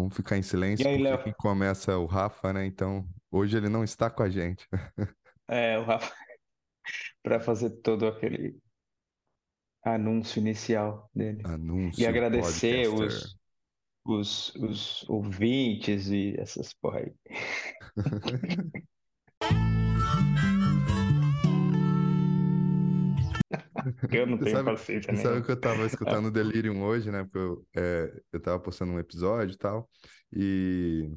Vamos ficar em silêncio, E aí, porque Léo? quem começa é o Rafa, né? Então, hoje ele não está com a gente. É, o Rafa, para fazer todo aquele anúncio inicial dele. E Anúncio, agradecer podcaster. os, os, os ouvintes e essas porra aí. Eu não tenho sabe, paciência você sabe que eu tava escutando Delirium hoje, né? Porque eu, é, eu tava postando um episódio e tal, e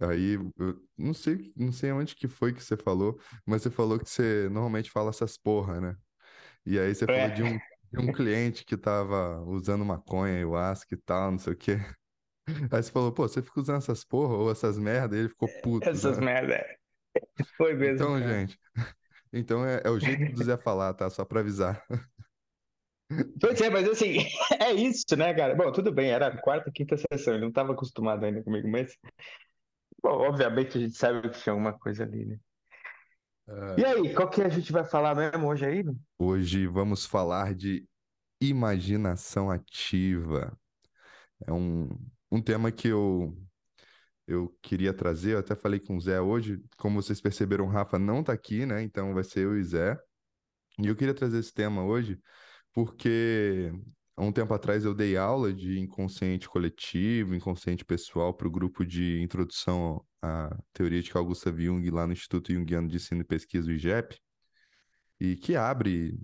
aí eu não sei, não sei onde que foi que você falou, mas você falou que você normalmente fala essas porra, né? E aí você falou de É, um, de um cliente que tava usando maconha, ayahuasca e tal, não sei o quê. Aí você falou, pô, você fica usando essas porra ou essas merda, e ele ficou puto, essas né? merda. Foi mesmo, Então, cara. gente, então é, é o jeito do Zé falar, tá? Só pra avisar. Pois é, mas assim, é isso, né, cara? Bom, tudo bem, era a quarta, quinta sessão, ele não estava acostumado ainda comigo, mas, bom, obviamente a gente sabe que tinha alguma coisa ali, né? E É, aí, qual que a gente vai falar mesmo hoje aí? Hoje vamos falar de imaginação ativa. É um, um tema que eu, eu queria trazer, eu até falei com o Zé hoje. Como vocês perceberam, o Rafa não tá aqui, né? Então vai ser eu e Zé. E eu queria trazer esse tema hoje porque há um tempo atrás eu dei aula de inconsciente coletivo, inconsciente pessoal para o grupo de introdução à teoria de Carl Gustav Jung lá no Instituto Jungiano de Ensino e Pesquisa, o IGEP, e que abre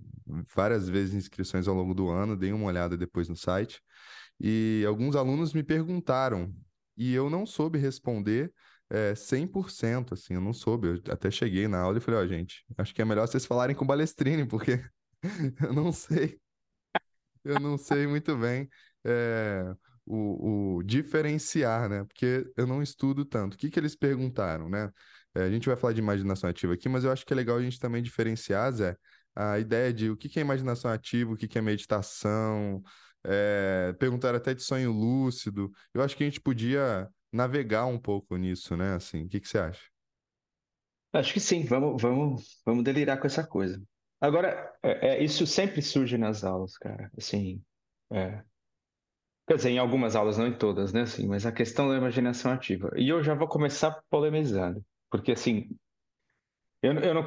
várias vezes inscrições ao longo do ano. Dei uma olhada depois no site. E alguns alunos me perguntaram, e eu não soube responder é, 100%, assim, eu não soube. Eu até cheguei na aula e falei, ó, gente, acho que é melhor vocês falarem com o Balestrini, porque eu não sei, eu não sei muito bem é, o, o diferenciar, né? Porque eu não estudo tanto. O que que eles perguntaram, né? É, a gente vai falar de imaginação ativa aqui, mas eu acho que é legal a gente também diferenciar, Zé, a ideia de o que que é imaginação ativa, o que que é meditação, é, perguntaram até de sonho lúcido. Eu acho que a gente podia navegar um pouco nisso, né? Assim, o que que você acha? Acho que sim, vamos, vamos, vamos delirar com essa coisa. Agora, é, é, isso sempre surge nas aulas, cara, assim, é, quer dizer, em algumas aulas, não em todas, né, assim, mas a questão da imaginação ativa. E eu já vou começar polemizando, porque, assim, Eu, eu não,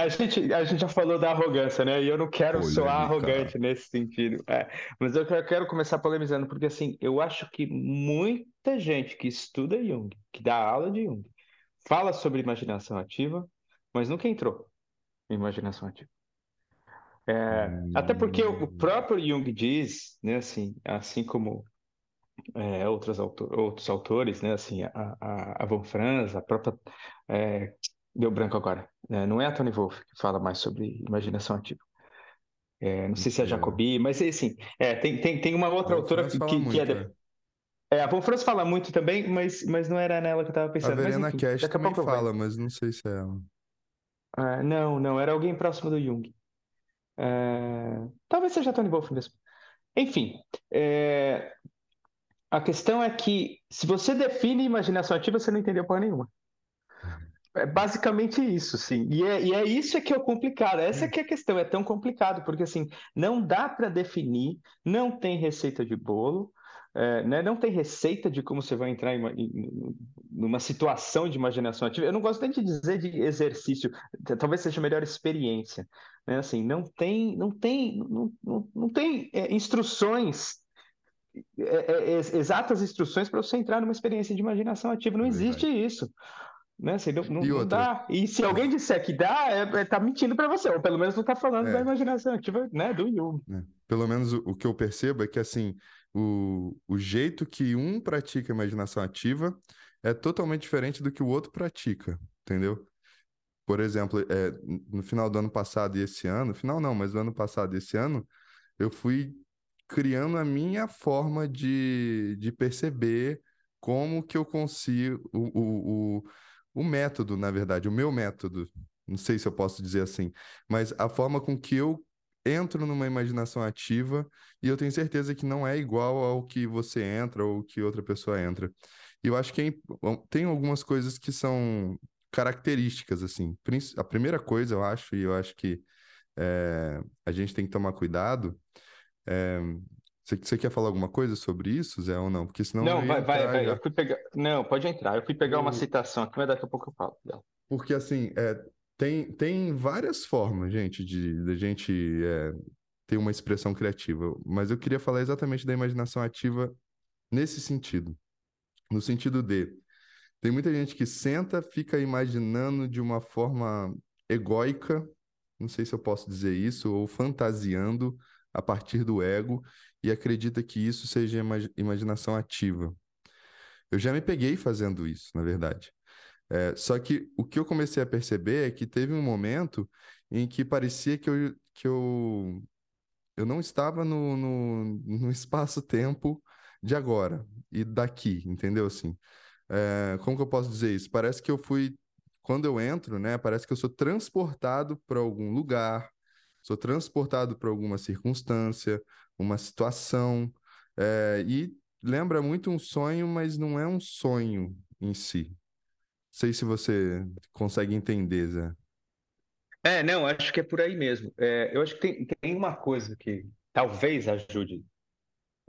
a gente, a gente já falou da arrogância, né? E eu não quero soar Polêmica. arrogante nesse sentido. É, mas eu quero começar polemizando, porque assim, eu acho que muita gente que estuda Jung, que dá aula de Jung, fala sobre imaginação ativa, mas nunca entrou em imaginação ativa. É, até porque o Hum, próprio Jung diz, né, assim, assim como é, outros, autor, outros autores, né, assim, a, a, a Von Franz, a própria. é, deu branco agora. né, não é a Tony Wolff que fala mais sobre imaginação ativa. É, não sei se é a. Jacobi, mas assim, é, tem, tem, tem uma A outra autora Franz que, fala que, que é, muito, de- é. é. A Von Franz fala muito também, mas, mas não era nela que eu estava A pensando. Mas Verena enfim, Cash a também fala, mas não sei se é ela. Ah, não, não, era alguém próximo do Jung. É, talvez seja a Tony Wolff mesmo. Enfim, é, a questão é que se você define imaginação ativa, você não entendeu porra nenhuma. É basicamente isso, sim. E é, e é isso é que é o complicado. Essa que é a questão. É tão complicado, porque assim, não dá para definir, não tem receita de bolo, é, né? Não tem receita de como você vai entrar em uma- em- numa situação de imaginação ativa. Eu não gosto nem de dizer de exercício, talvez seja a melhor experiência. Né? Assim, não tem, não tem, não, não, não tem é, instruções, é, é, ex- exatas instruções para você entrar numa experiência de imaginação ativa. Não É existe isso né? Assim, não, não, E não dá. E se alguém disser que dá, é, é, tá mentindo para você, ou pelo menos não tá falando da é, imaginação ativa, né? Do Jung. né? Pelo menos o, o que eu percebo é que, assim, o, o jeito que um pratica a imaginação ativa é totalmente diferente do que o outro pratica, entendeu? Por exemplo, é, no final do ano passado e esse ano, final não, mas no ano passado e esse ano, eu fui criando a minha forma de, de perceber como que eu consigo, o, o, o, o método, na verdade, o meu método, não sei se eu posso dizer assim, mas a forma com que eu entro numa imaginação ativa e eu tenho certeza que não é igual ao que você entra ou que outra pessoa entra. E eu acho que é tem algumas coisas que são características, assim. A primeira coisa, eu acho, e eu acho que é, a gente tem que tomar cuidado, Você, você quer falar alguma coisa sobre isso, Zé, ou não? Porque senão Não, vai, vai, vai. já. Eu fui pegar. Não, pode entrar. Eu fui pegar uma Eu- citação aqui, mas daqui a pouco eu falo dela. Porque assim, é, tem, tem várias formas, gente, de, de gente é, ter uma expressão criativa. Mas eu queria falar exatamente da imaginação ativa nesse sentido. No sentido de, tem muita gente que senta, fica imaginando de uma forma egóica, não sei se eu posso dizer isso, ou fantasiando a partir do ego e acredita que isso seja imag- imaginação ativa. Eu já me peguei fazendo isso, na verdade. É, só que o que eu comecei a perceber é que teve um momento em que parecia que eu, que eu, eu não estava no, no, no espaço-tempo de agora e daqui, entendeu? Assim, é, como que eu posso dizer isso? Parece que eu fui, quando eu entro, né? Parece que eu sou transportado para algum lugar, sou transportado para alguma circunstância, uma situação, é, e lembra muito um sonho, mas não é um sonho em si. Sei se você consegue entender, Zé. É, não, acho que é por aí mesmo. É, eu acho que tem, tem uma coisa que talvez ajude.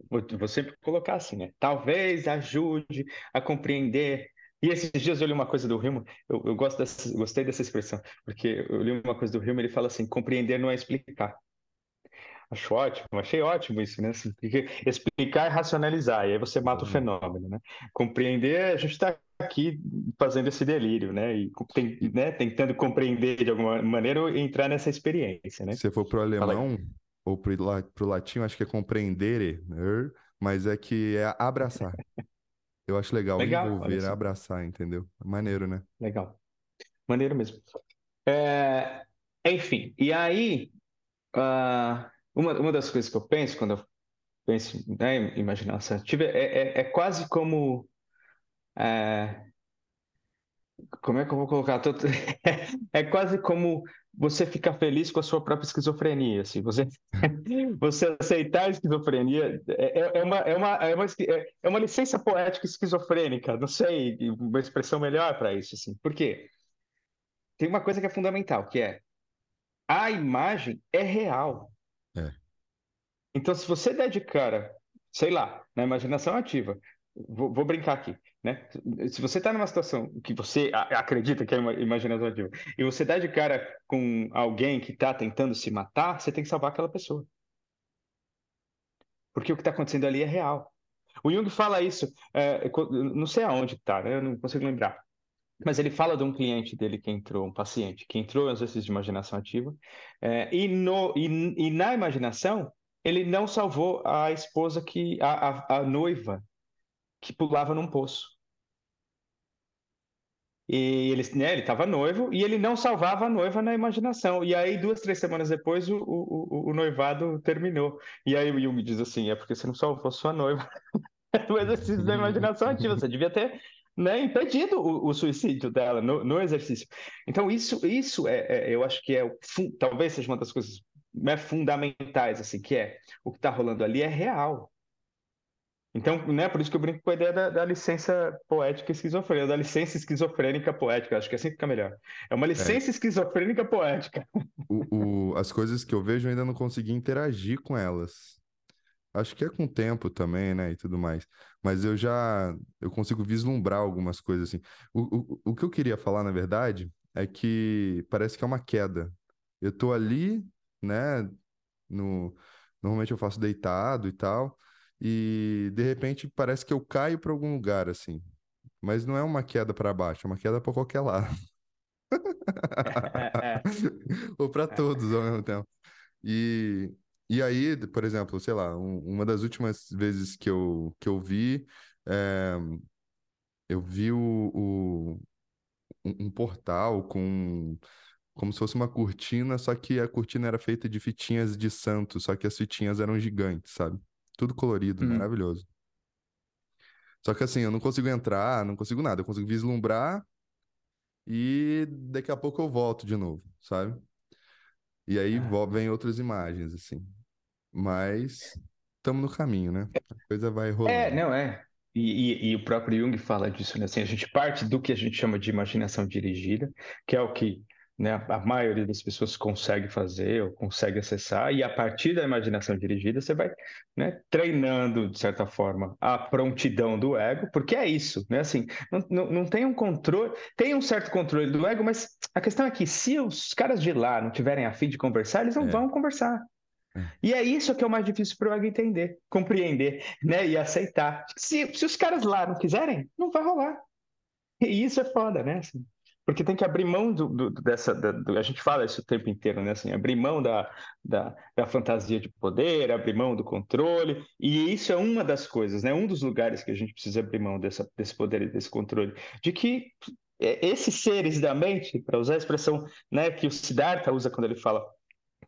Vou sempre colocar assim, né? Talvez ajude a compreender. E esses dias eu li uma coisa do Hilmer, eu, eu gosto dessa, gostei dessa expressão, porque eu li uma coisa do Hilmer, ele fala assim: compreender não é explicar. Acho ótimo, achei ótimo isso, né? Assim, explicar é racionalizar, e aí você mata o fenômeno, né? Compreender, a gente está aqui fazendo esse delírio, né? E tem- né, tentando compreender de alguma maneira ou entrar nessa experiência, né? se for Fala aí. alemão ou la- pro latim, acho que é compreendere, er, mas é que é abraçar. Eu acho legal, Legal, envolver, abraçar, entendeu? Maneiro, né? legal. Maneiro mesmo. É, enfim, e aí, ah, uma, uma das coisas que eu penso quando eu penso né, em imaginação ativa é, é, é quase como. é, como é que eu vou colocar? Tô- É quase como você ficar feliz com a sua própria esquizofrenia. Assim, você, você aceitar a esquizofrenia é, é- é uma, é, uma, é, uma, é é uma licença poética esquizofrênica. Não sei uma expressão melhor para isso. Assim. Por quê? Tem uma coisa que é fundamental, que é a imagem é real. É. Então, se você der de cara, sei lá, na imaginação ativa, vou, vou brincar aqui, né? Se você está numa situação que você acredita que é uma imaginação ativa e você dá de cara com alguém que está tentando se matar, você tem que salvar aquela pessoa. Porque o que está acontecendo ali é real. O Jung fala isso, é, não sei aonde está, né? Eu não consigo lembrar. Mas ele fala de um cliente dele que entrou, um paciente, que entrou em exercício de imaginação ativa, é, e, no, e, e na imaginação, ele não salvou a esposa que, a, a, a noiva que pulava num poço. E ele né, ele estava noivo e ele não salvava a noiva na imaginação. E aí, duas, três semanas depois, o, o, o- noivado terminou. E aí o Jung diz assim: é porque você não salvou sua noiva no exercício da imaginação ativa. Você devia ter né, impedido o, o suicídio dela no, no exercício. Então, isso, isso é, é- eu acho que é talvez seja uma das coisas né, fundamentais, assim, que é o que está rolando ali é real. Então, né, por isso que eu brinco com a ideia da, da licença poética esquizofrênica, da licença esquizofrênica poética, acho que assim fica melhor. É uma É, licença esquizofrênica poética. o, o, as coisas que eu vejo eu ainda não consegui interagir com elas. Acho que é com o tempo também, né, e tudo mais. Mas eu já, eu consigo vislumbrar algumas coisas assim. O, o, o que eu queria falar, na verdade, é que parece que é uma queda. Eu tô ali, né, no, normalmente eu faço deitado e tal, e de repente parece que eu caio para algum lugar, assim. Mas não é uma queda para baixo, é uma queda para qualquer lado. Ou para todos ao mesmo tempo. E, e aí, por exemplo, sei lá, um- uma das últimas vezes que eu, que eu vi, é, eu vi o, o- um, um portal com como se fosse uma cortina, só que a cortina era feita de fitinhas de santo, só que as fitinhas eram gigantes, sabe? Tudo colorido, hum, maravilhoso. Só que assim, eu não consigo entrar, não consigo nada, eu consigo vislumbrar e daqui a pouco eu volto de novo, sabe? E aí é. vem outras imagens, assim. Mas estamos no caminho, né? A coisa vai É, rolando. não é. E, e- e o próprio Jung fala disso, né? Assim, a gente parte do que a gente chama de imaginação dirigida, que é o que né, a maioria das pessoas consegue fazer ou consegue acessar, e a partir da imaginação dirigida você vai né, treinando, de certa forma, a prontidão do ego, porque é isso, né? Assim, não, não, não tem um controle, tem um certo controle do ego, mas a questão é que se os caras de lá não tiverem a fim de conversar, eles não é. vão conversar. É. E é isso que é o mais difícil para o ego entender, compreender, né? E aceitar. Se, se os caras lá não quiserem, não vai rolar. E isso é foda, né? Assim, porque tem que abrir mão do, do, dessa. Da, do, a gente fala isso o tempo inteiro, né? Assim, abrir mão da, da, da, fantasia de poder, abrir mão do controle, e isso é uma das coisas, né? Um dos lugares que a gente precisa abrir mão dessa, desse poder e desse controle, de que é, esses seres da mente, para usar a expressão né, que o Siddhartha usa quando ele fala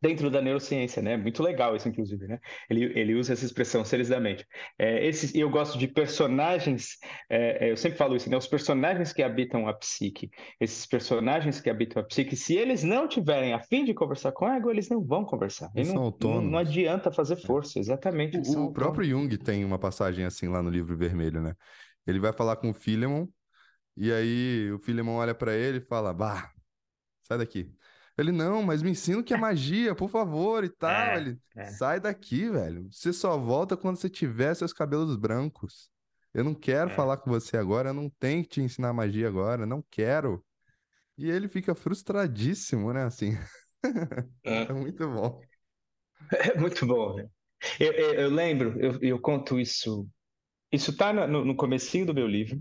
dentro da neurociência, né? Muito legal isso, inclusive, né? Ele, ele usa essa expressão, seres da mente. É, esse, eu gosto de personagens, é, é, eu sempre falo isso, né? Os personagens que habitam a psique, esses personagens que habitam a psique, se eles não tiverem a fim de conversar com ego, eles não vão conversar. Eles não, não, não, adianta fazer força, exatamente. O, o próprio Jung tem uma passagem assim lá no livro vermelho, né? Ele vai falar com o Philemon, e aí o Philemon olha para ele e fala, bah, sai daqui. Ele, não, mas me ensina o que é magia, por favor, e tal. É, ele, é. sai daqui, velho. Você só volta quando você tiver seus cabelos brancos. Eu não quero é. falar com você agora, eu não tenho que te ensinar magia agora, não quero. E ele fica frustradíssimo, né? Assim. É, é muito bom. É muito bom, né? Eu, eu, eu lembro, eu, eu, conto isso. Isso tá no, no comecinho do meu livro.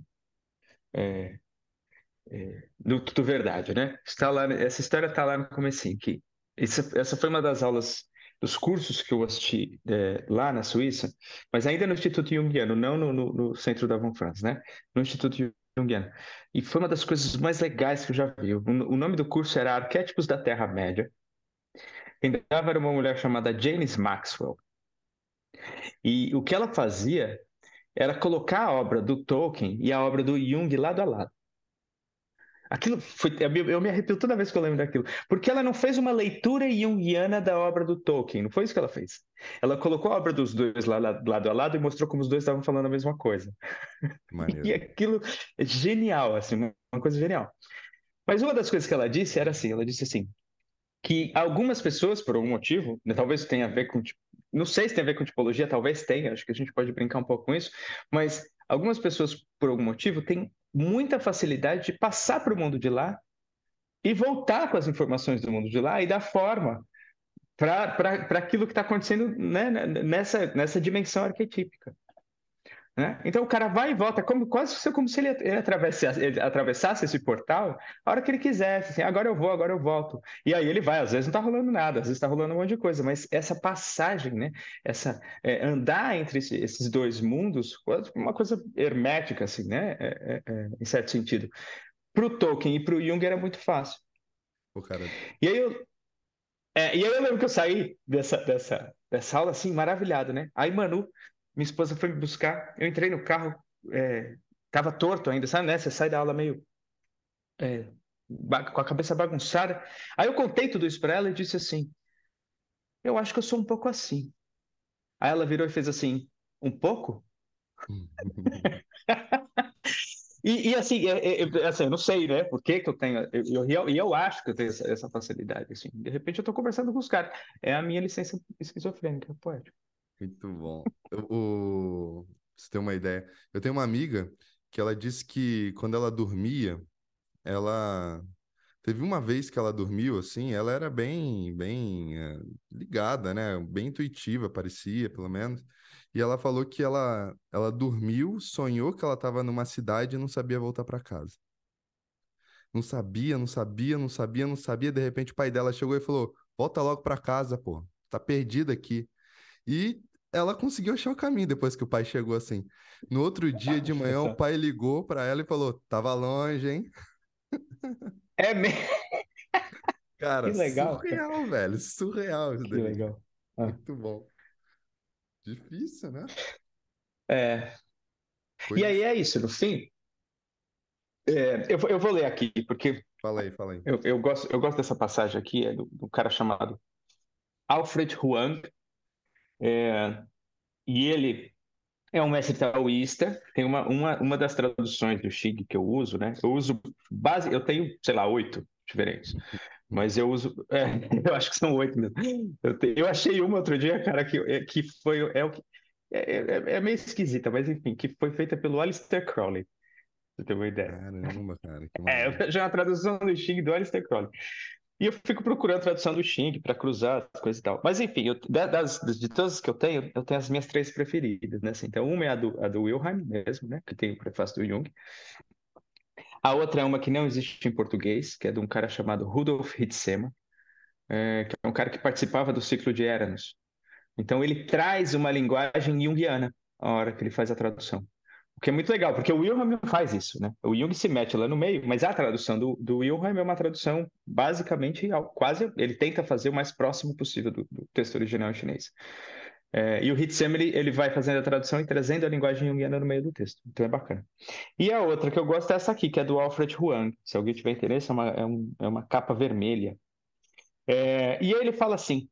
É, é, do Tudo Verdade, né? Está lá, essa história está lá no comecinho, que essa, essa foi uma das aulas dos cursos que eu assisti é, lá na Suíça, mas ainda no Instituto Jungiano, não no, no, no centro da Von Franz, né? No Instituto Jungiano. E foi uma das coisas mais legais que eu já vi. O, o nome do curso era Arquétipos da Terra-média. Quem dava era uma mulher chamada James Maxwell. E o que ela fazia era colocar a obra do Tolkien e a obra do Jung lado a lado. Aquilo foi. Eu me arrepio toda vez que eu lembro daquilo. Porque ela não fez uma leitura junguiana da obra do Tolkien. Não foi isso que ela fez. Ela colocou a obra dos dois lá, lado a lado e mostrou como os dois estavam falando a mesma coisa. Maneiro. E aquilo é genial, assim, uma coisa genial. Mas uma das coisas que ela disse era assim: ela disse assim, que algumas pessoas, por algum motivo, né, talvez tenha a ver com. Não sei se tem a ver com tipologia, talvez tenha, acho que a gente pode brincar um pouco com isso, mas algumas pessoas, por algum motivo, têm muita facilidade de passar para o mundo de lá e voltar com as informações do mundo de lá e dar forma para aquilo que está acontecendo né, nessa, nessa dimensão arquetípica. Né? Então o cara vai e volta, como, quase como se ele, ele, atravessasse, ele, atravessasse, esse portal a hora que ele quisesse. Assim, agora eu vou, agora eu volto. E aí ele vai, às vezes não está rolando nada, às vezes está rolando um monte de coisa, mas essa passagem, né? essa é, andar entre esse, esses dois mundos, uma coisa hermética, assim, né? É, é, é em certo sentido. Para o Tolkien e para o Jung era muito fácil. O cara... E aí eu, é, e aí eu lembro que eu saí dessa, dessa, dessa aula assim, maravilhado, né? Aí Manu minha esposa foi me buscar, eu entrei no carro, é, tava torto ainda, sabe, né? Você sai da aula meio é, com a cabeça bagunçada. Aí eu contei tudo isso para ela e disse assim: Eu acho que eu sou um pouco assim. Aí ela virou e fez assim: Um pouco? e, e, assim, eu, eu, assim, eu não sei, né? Por que, que eu tenho. Eu, eu, eu, acho que eu tenho essa, essa facilidade. Assim. De repente eu estou conversando com os caras. É a minha licença esquizofrênica, poética. Muito bom. o, você tem uma ideia. Eu tenho uma amiga que ela disse que quando ela dormia, ela teve uma vez que ela dormiu assim, ela era bem, bem é, ligada, né? Bem intuitiva, parecia, pelo menos. E ela falou que ela, ela dormiu, sonhou que ela estava numa cidade e não sabia voltar para casa. Não sabia, não sabia, não sabia, não sabia. De repente o pai dela chegou e falou: "Volta logo para casa, pô. Tá perdida aqui". E ela conseguiu achar o caminho depois que o pai chegou assim. No outro dia de manhã, o pai ligou para ela e falou: Tava longe, hein? É mesmo? Cara, que legal, surreal, cara. velho. Surreal isso que daí. legal. Ah. Muito bom. Difícil, né? É. Coisa... E aí é isso, no fim. É, eu, eu vou ler aqui, porque. Fala aí, fala aí. Eu, eu, gosto, eu gosto dessa passagem aqui, é do, do cara chamado Alfred Huang, é, e ele é um mestre taoísta. Tem uma, uma, uma das traduções do Xing que eu uso, né? Eu uso base, eu tenho, sei lá, oito diferentes. Mas eu uso. É, eu acho que são oito mesmo. Eu, te, eu, achei uma outro dia, cara, que, é, que foi. É, é, é, é, meio esquisita, mas enfim, que foi feita pelo Alistair Crowley. Você ter uma ideia. Caramba, cara. é, já é a tradução do Xing do Alistair Crowley. E eu fico procurando tradução do Xing para cruzar as coisas e tal. Mas enfim, eu, das, de todas que eu tenho, eu tenho as minhas três preferidas, né? Assim, então, uma é a do, a do Wilhelm mesmo, né? Que tem o prefácio do Jung. A outra é uma que não existe em português, que é de um cara chamado Rudolf Hitzema, é, que é um cara que participava do ciclo de Eranos. Então ele traz uma linguagem junguiana a hora que ele faz a tradução. Que é muito legal, porque o Wilhelm faz isso, né? O Jung se mete lá no meio, mas a tradução do, do Wilhelm é uma tradução basicamente quase, ele tenta fazer o mais próximo possível do, do texto original em chinês. É, e o Hitsem, ele, vai fazendo a tradução e trazendo a linguagem junguiana no meio do texto. Então é bacana. E a outra que eu gosto é essa aqui, que é do Alfred Huang. Se alguém tiver interesse, é uma, é um, é uma capa vermelha. É, e ele fala assim,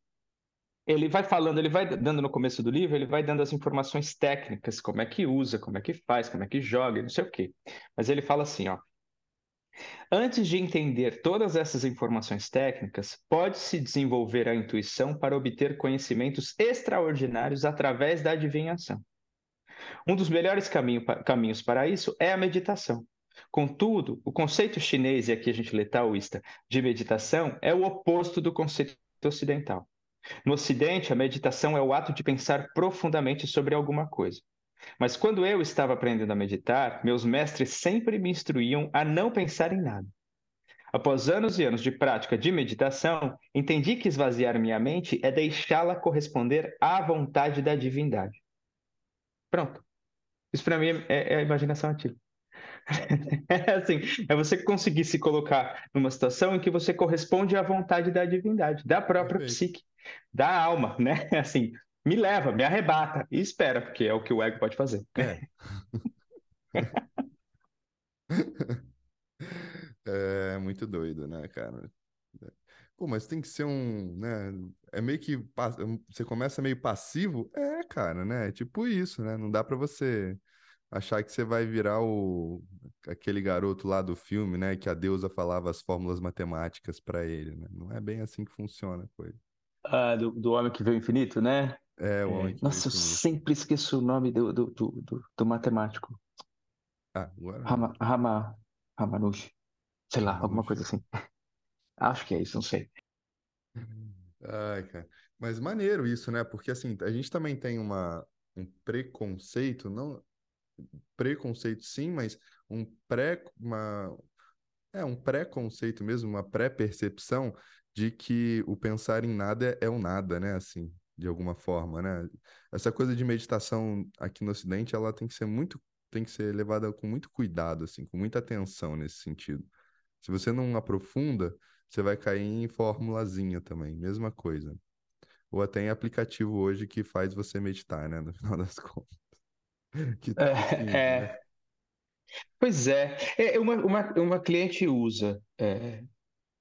ele vai falando, ele vai dando no começo do livro, ele vai dando as informações técnicas, como é que usa, como é que faz, como é que joga, não sei o quê. Mas ele fala assim, ó, Antes de entender todas essas informações técnicas, pode-se desenvolver a intuição para obter conhecimentos extraordinários através da adivinhação. Um dos melhores caminho, caminhos para isso é a meditação. Contudo, o conceito chinês, e aqui a gente lê taoísta, de meditação é o oposto do conceito ocidental. No Ocidente, a meditação é o ato de pensar profundamente sobre alguma coisa. Mas quando eu estava aprendendo a meditar, meus mestres sempre me instruíam a não pensar em nada. Após anos e anos de prática de meditação, entendi que esvaziar minha mente é deixá-la corresponder à vontade da divindade. Pronto. Isso para mim é, é, a imaginação ativa. É assim, é você conseguir se colocar numa situação em que você corresponde à vontade da divindade, da própria Perfeito. psique, da alma, né? Assim, me leva, me arrebata e espera, porque é o que o ego pode fazer. É. é muito doido, né, cara? Pô, mas tem que ser um, né? É meio que você começa meio passivo, é, cara, né? É tipo isso, né? Não dá para você achar que você vai virar o aquele garoto lá do filme, né? Que a deusa falava as fórmulas matemáticas para ele, né? Não é bem assim que funciona a coisa. Ah, do, do homem que vê o infinito, né? É, o homem que Nossa, eu sempre esqueço o nome do, do, do, do, do matemático. Ah, agora. Rama, Rama, Ramanushi. Sei lá, alguma coisa assim. Acho que é isso, não sei. Ai, cara. Mas maneiro isso, né? Porque assim, a gente também tem uma, um preconceito, não preconceito sim, mas um pré, uma, é um preconceito mesmo, uma pré-percepção de que o pensar em nada é, é o nada, né? Assim, de alguma forma, né? Essa coisa de meditação aqui no Ocidente, ela tem que ser muito, tem que ser levada com muito cuidado, assim, com muita atenção nesse sentido. Se você não aprofunda, você vai cair em formulazinha também, mesma coisa. Ou até em aplicativo hoje que faz você meditar, né? No final das contas. Que é, é... Né? Pois é. é uma, uma, uma cliente usa é,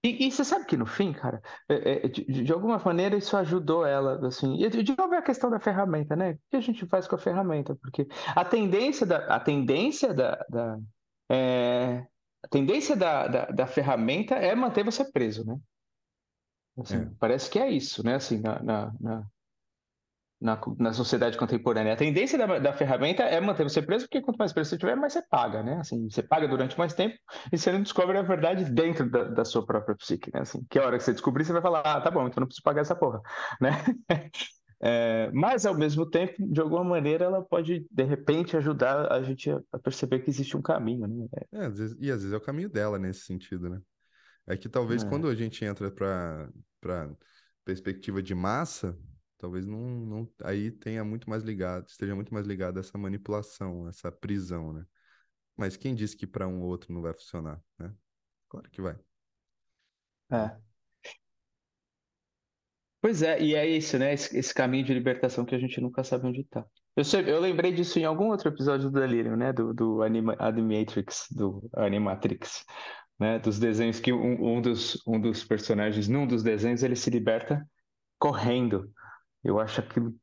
e, e, você sabe que no fim, cara, é, é, de, de, alguma maneira isso ajudou ela, assim. E de novo é a questão da ferramenta, né? O que a gente faz com a ferramenta? Porque a tendência da, a tendência da, da é, a tendência da, da, da, ferramenta é manter você preso, né? Assim, é. Parece que é isso, né? Assim, na, na, na na, na sociedade contemporânea. A tendência da, da, ferramenta é manter você preso, porque quanto mais preso você tiver, mais você paga, né? Assim, você paga durante mais tempo e você não descobre a verdade dentro da, da sua própria psique, né? Assim, que a hora que você descobrir, você vai falar, ah, tá bom, então não preciso pagar essa porra, né? É, mas, ao mesmo tempo, de alguma maneira, ela pode, de repente, ajudar a gente a, perceber que existe um caminho, né? É, às vezes, e às vezes é o caminho dela nesse sentido, né? É que talvez é. quando a gente entra para perspectiva de massa, talvez não, não aí tenha muito mais ligado, esteja muito mais ligado a essa manipulação, essa prisão, né? Mas quem disse que para um ou outro não vai funcionar, né? Claro que vai. É. Pois é, e é isso, né? Esse, esse caminho de libertação que a gente nunca sabe onde está. Eu, eu lembrei disso em algum outro episódio do Delirium, né? Do, do Anima, Animatrix, do Animatrix, né? Dos desenhos que um, um, dos, um dos personagens, num dos desenhos, ele se liberta correndo eu acho aquilo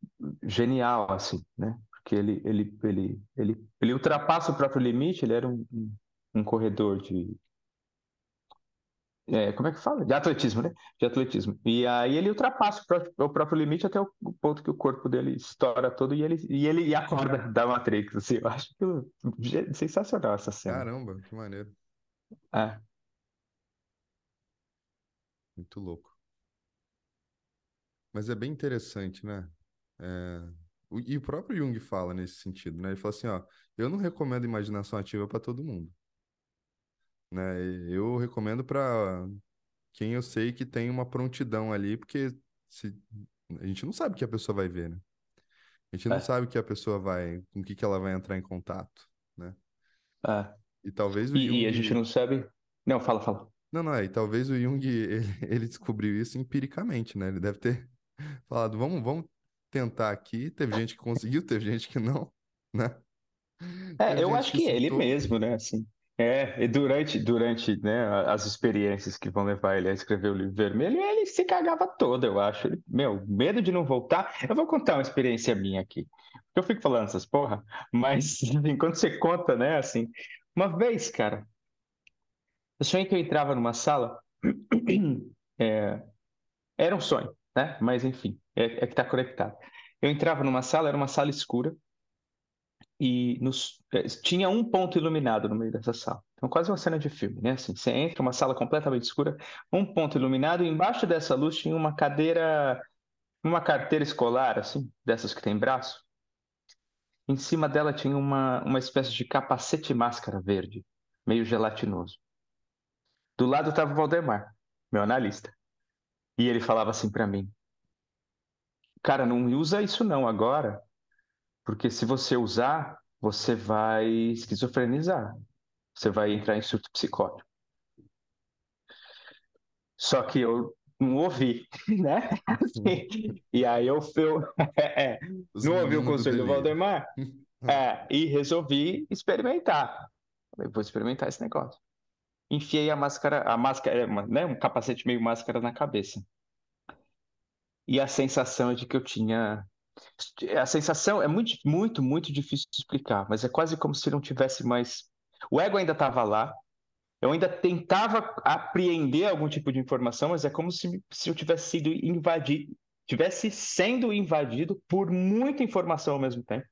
genial, assim, né? Porque ele, ele, ele, ele, ele ultrapassa o próprio limite, ele era um, um, corredor de... é, como é que fala? De atletismo, né? De atletismo. E aí ele ultrapassa o próprio, o próprio limite até o ponto que o corpo dele estoura todo e ele, e ele acorda da Matrix. Assim, eu acho que sensacional essa cena. Caramba, que maneiro. É. Muito louco. Mas é bem interessante, né? É... E o próprio Jung fala nesse sentido, né? Ele fala assim, ó, eu não recomendo imaginação ativa para todo mundo, né? Eu recomendo para quem eu sei que tem uma prontidão ali, porque se... a gente não sabe o que a pessoa vai ver, né? A gente não É. sabe o que a pessoa vai, com o que que ela vai entrar em contato, né? É. E talvez o E, e a gente Jung não sabe. Não, fala, fala. Não, não é. E talvez o Jung ele, ele descobriu isso empiricamente, né? Ele deve ter falado, vamos, vamos tentar aqui. Teve gente que conseguiu, teve gente que não, né? É, Teve eu acho que ele surtou. mesmo, né? Assim. É, e durante, durante, né, as experiências que vão levar ele a escrever o livro vermelho, ele se cagava todo, eu acho. Ele, meu, medo de não voltar. Eu vou contar uma experiência minha aqui. Eu fico falando essas porra, mas enfim, quando você conta, né, assim, uma vez, cara, eu sonhei que eu entrava numa sala, é, era um sonho, né? Mas enfim, é, é que tá conectado. Eu entrava numa sala, era uma sala escura, e nos, eh, tinha um ponto iluminado no meio dessa sala. Então, quase uma cena de filme, né? Assim, você entra, uma sala completamente escura, um ponto iluminado, e embaixo dessa luz tinha uma cadeira, uma carteira escolar, assim, dessas que tem braço. Em cima dela tinha uma, uma espécie de capacete e máscara verde, meio gelatinoso. Do lado estava o Valdemar, meu analista. E ele falava assim para mim: Cara, não usa isso não agora, porque se você usar, você vai esquizofrenizar. Você vai entrar em surto psicótico. Só que eu não ouvi, né? Assim, e aí eu, eu é, Os não ouvi o conselho do. Valdemar é, e resolvi experimentar. Eu vou experimentar esse negócio. Enfiei a máscara, a máscara, é, né, um capacete meio máscara na cabeça. E a sensação é de que eu tinha. A sensação é muito, muito, muito difícil de explicar, mas é quase como se não tivesse mais. O ego ainda estava lá, eu ainda tentava apreender algum tipo de informação, mas é como se, se eu tivesse sido invadido, tivesse sendo invadido por muita informação ao mesmo tempo.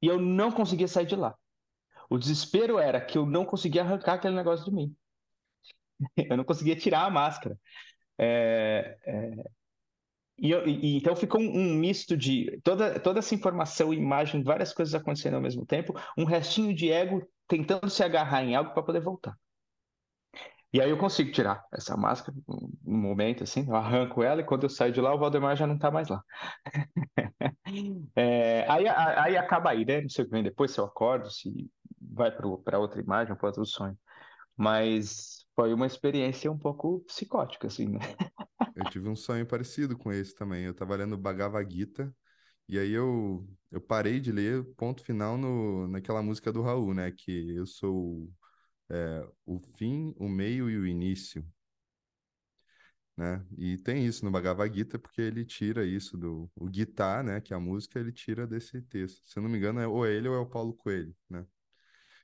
E eu não conseguia sair de lá. O desespero era que eu não conseguia arrancar aquele negócio de mim. Eu não conseguia tirar a máscara. É, é, e, eu- e- então ficou um, um misto de toda, toda essa informação, imagem, várias coisas acontecendo ao mesmo tempo, um restinho de ego tentando se agarrar em algo para poder voltar. E aí eu consigo tirar essa máscara um momento assim, eu arranco ela e quando eu saio de lá o Valdemar já não está mais lá. É, aí, aí acaba aí, né? Não sei o que vem depois, se eu acordo, se vai para outra imagem, para outro sonho. Mas foi uma experiência um pouco psicótica, assim, né? Eu tive um sonho parecido com esse também. Eu tava lendo Bhagavad Gita e aí eu, eu parei de ler ponto final no, naquela música do Raul, né? Que eu sou é, o fim, o meio e o início, né? E tem isso no Bhagavad Gita porque ele tira isso do... O Gita, né? Que é a música, ele tira desse texto. Se eu não me engano, é ou é ele ou é o Paulo Coelho, né?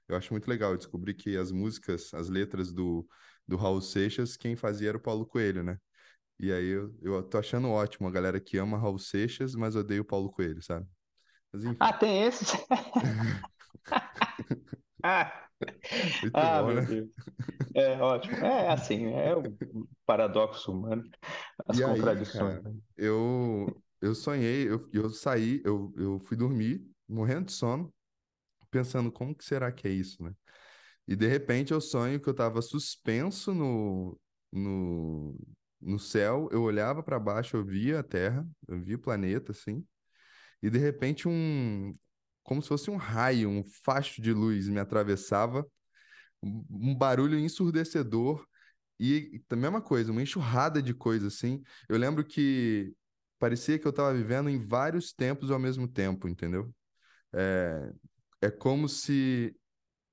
Eu acho muito legal. Eu descobri que as músicas, as letras do, do Raul Seixas, quem fazia era o Paulo Coelho, né? E aí eu, eu tô achando ótimo a galera que ama Raul Seixas, mas odeia o Paulo Coelho, sabe? Mas Ah, tem esses? Ah, muito ah, bom, meu né? Deus. É ótimo. É assim, é o paradoxo humano, as E aí, contradições. cara, né? eu, eu sonhei, eu, eu saí, eu, eu fui dormir, morrendo de sono, pensando como que será que é isso, né? E de repente eu sonho que eu tava suspenso no, no, no céu, eu olhava para baixo, eu via a Terra, eu via o planeta, assim, e de repente um, como se fosse um raio, um facho de luz me atravessava, um, barulho ensurdecedor e a mesma coisa, uma enxurrada de coisas assim. Eu lembro que parecia que eu estava vivendo em vários tempos ao mesmo tempo, entendeu? É, é como se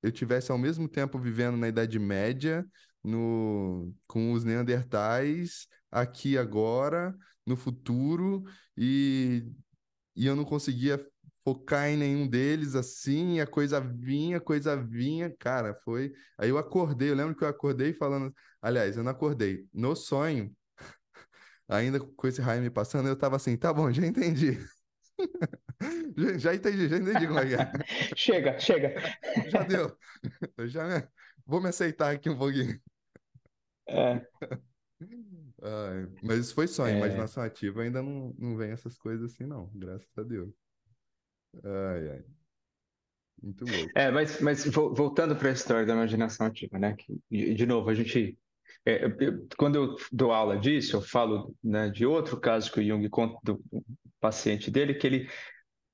eu tivesse ao mesmo tempo vivendo na Idade Média, no, com os Neandertais, aqui agora, no futuro, e, e eu não conseguia focar em nenhum deles, assim, a coisa vinha, a coisa vinha, cara, foi. Aí eu acordei, eu lembro que eu acordei falando, aliás, eu não acordei. No sonho, ainda com esse raio me passando, eu tava assim, tá bom, já entendi. já, entendi, já entendi como é que é. chega, chega. já deu. Eu já me... vou me aceitar aqui um pouquinho. É. Ai, mas isso foi sonho, É. imaginação ativa ainda não, não vem essas coisas assim, não, graças a Deus. Ai, ai. Muito louco. É, mas, mas vo- voltando para a história da imaginação ativa, né? Que, de novo, a gente. é, eu- quando eu dou aula disso, eu falo né, de outro caso que o Jung conta do paciente dele, que ele